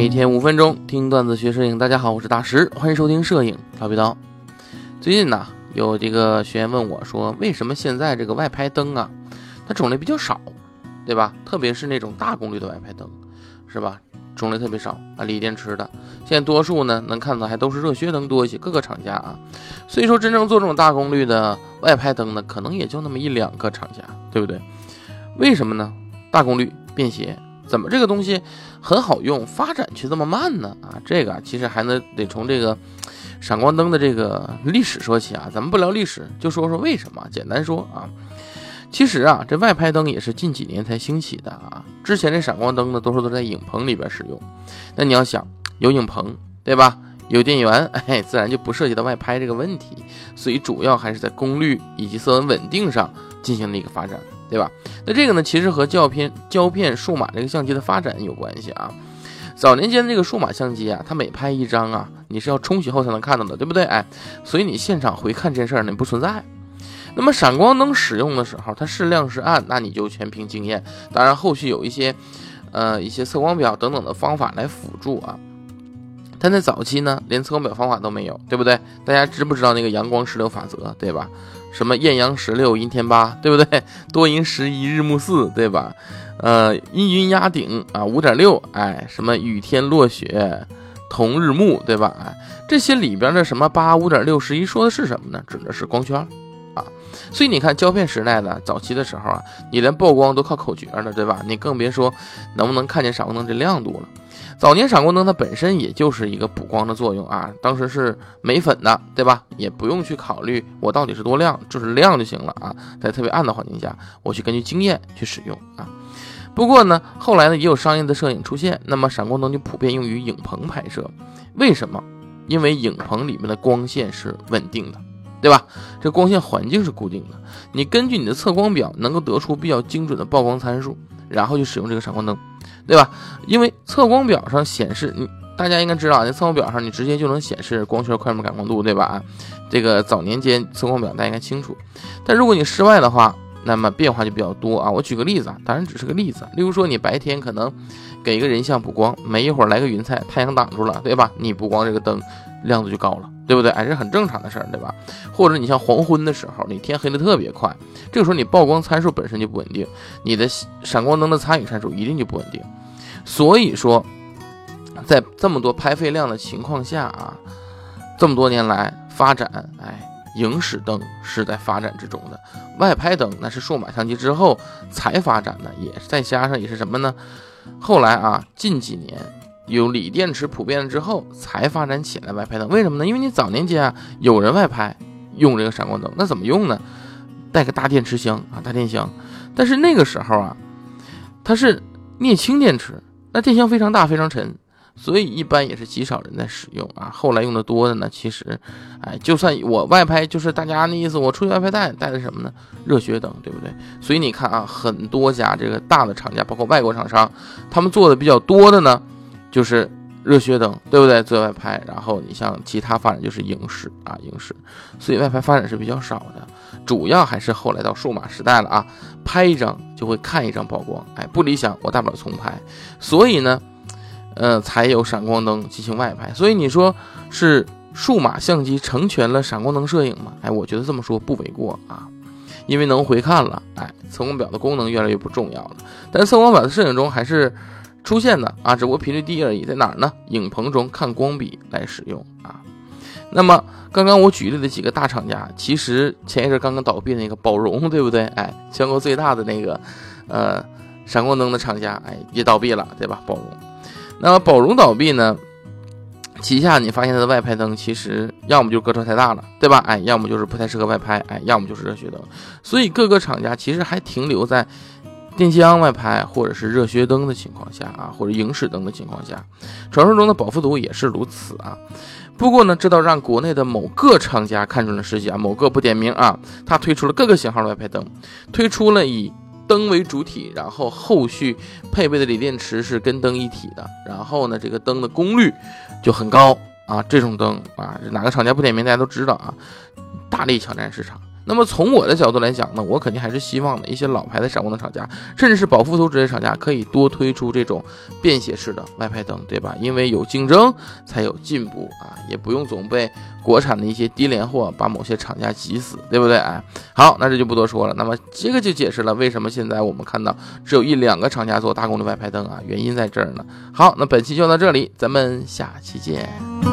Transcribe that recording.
每天五分钟听段子学摄影，大家好，我是大石，欢迎收听摄影调皮刀。最近呢，有这个学员问我说，为什么现在这个外拍灯啊，它种类比较少，对吧？特别是那种大功率的外拍灯，是吧？种类特别少啊，锂电池的，现在多数呢能看到还都是热靴灯多一些，各个厂家啊。所以说，真正做这种大功率的外拍灯呢，可能也就那么一两个厂家，对不对？为什么呢？大功率便携。怎么这个东西很好用，发展却这么慢呢？啊，这个其实还能得从这个闪光灯的这个历史说起啊。咱们不聊历史，就说说为什么。简单说啊，其实啊，这外拍灯也是近几年才兴起的啊。之前这闪光灯呢，多数都在影棚里边使用。那你要想有影棚，对吧？有电源，哎，自然就不涉及到外拍这个问题。所以主要还是在功率以及色温稳定上进行了一个发展。对吧？那这个呢，其实和胶片胶片数码这个相机的发展有关系啊。早年间这个数码相机啊，它每拍一张啊，你是要冲洗后才能看到的，对不对？哎，所以你现场回看这事儿呢不存在。那么闪光灯使用的时候，它是亮是暗，那你就全凭经验。当然后续有一些呃一些测光表等等的方法来辅助啊。但在早期呢，连测光表方法都没有，对不对？大家知不知道那个阳光十六法则，对吧？什么艳阳十六，阴天八，对不对？多云十一，日暮四，对吧？呃，阴云压顶啊，五点六，哎，什么雨天落雪，同日暮，对吧？哎，这些里边的什么八五点六十一说的是什么呢？指的是光圈啊。所以你看胶片时代的早期的时候啊，你连曝光都靠口诀了，对吧？你更别说能不能看见闪光灯这亮度了。早年闪光灯它本身也就是一个补光的作用啊，当时是没粉的，对吧？也不用去考虑我到底是多亮，就是亮就行了啊。在特别暗的环境下，我去根据经验去使用啊。不过呢，后来呢也有商业的摄影出现，那么闪光灯就普遍用于影棚拍摄。为什么？因为影棚里面的光线是稳定的，对吧？这光线环境是固定的，你根据你的测光表能够得出比较精准的曝光参数，然后就使用这个闪光灯。对吧？因为测光表上显示，你大家应该知道啊，那测光表上你直接就能显示光圈、快门、感光度，对吧？啊，这个早年间测光表大家应该清楚。但如果你室外的话，那么变化就比较多啊。我举个例子啊，当然只是个例子。例如说，你白天可能给一个人像补光，没一会儿来个云彩，太阳挡住了，对吧？你补光这个灯亮度就高了，对不对？哎，这很正常的事儿，对吧？或者你像黄昏的时候，你天黑的特别快，这个时候你曝光参数本身就不稳定，你的闪光灯的参与参数一定就不稳定。所以说，在这么多拍废量的情况下啊，这么多年来发展，哎，影史灯是在发展之中的，外拍灯那是数码相机之后才发展的，也再加上也是什么呢？后来啊，近几年有锂电池普遍了之后才发展起来外拍灯。为什么呢？因为你早年间啊，有人外拍用这个闪光灯，那怎么用呢？带个大电池箱啊，大电箱。但是那个时候啊，它是镍氢电池。那电箱非常大，非常沉，所以一般也是极少人在使用啊。后来用的多的呢，其实，哎，就算我外拍，就是大家那意思，我出去外拍带带的什么呢？热血等，对不对？所以你看啊，很多家这个大的厂家，包括外国厂商，他们做的比较多的呢，就是热靴灯，对不对？做外拍，然后你像其他发展就是影视啊，影视，所以外拍发展是比较少的，主要还是后来到数码时代了啊。拍一张就会看一张曝光，哎，不理想，我大不了重拍。所以呢，呃，才有闪光灯进行外拍。所以你说是数码相机成全了闪光灯摄影吗？哎，我觉得这么说不为过啊，因为能回看了，哎，测光表的功能越来越不重要了。但测光表在摄影中还是出现的啊，只不过频率低而已。在哪儿呢？影棚中看光比来使用啊。那么刚刚我举例的几个大厂家，其实前一阵刚刚倒闭那个宝荣，对不对？哎，全国最大的那个，呃，闪光灯的厂家，哎，也倒闭了，对吧？宝荣。那么宝荣倒闭呢，旗下你发现它的外拍灯其实要么就个头太大了，对吧？哎，要么就是不太适合外拍，哎，要么就是热靴灯。所以各个厂家其实还停留在电箱外拍或者是热靴灯的情况下啊，或者影史灯的情况下。传说中的保富图也是如此啊。不过呢，这倒让国内的某个厂家看准了时机啊，某个不点名啊，他推出了各个型号的外拍灯，推出了以灯为主体，然后后续配备的锂电池是跟灯一体的，然后呢，这个灯的功率就很高啊，这种灯啊，哪个厂家不点名大家都知道啊，大力抢占市场。那么从我的角度来讲呢，我肯定还是希望的一些老牌的闪光灯厂家，甚至是保富图这些厂家，可以多推出这种便携式的外拍灯，对吧？因为有竞争才有进步啊，也不用总被国产的一些低廉货把某些厂家挤死，对不对？哎，好，那这就不多说了。那么这个就解释了为什么现在我们看到只有一两个厂家做大功率外拍灯啊，原因在这儿呢。好，那本期就到这里，咱们下期见。